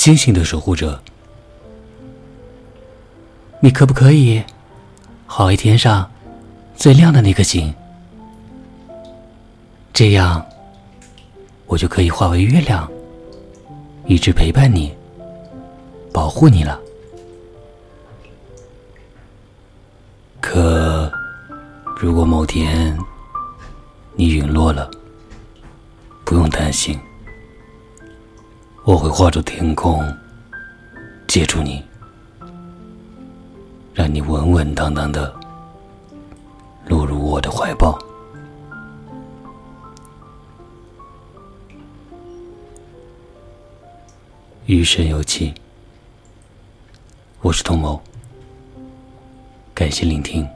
星星的守护者。你可不可以好一天上最亮的那颗星？这样，我就可以化为月亮，一直陪伴你，保护你了。可，如果某天你陨落了，不用担心，我会化作天空，接住你，让你稳稳当当的落入我的怀抱。余生有期，我是童谋，感谢聆听。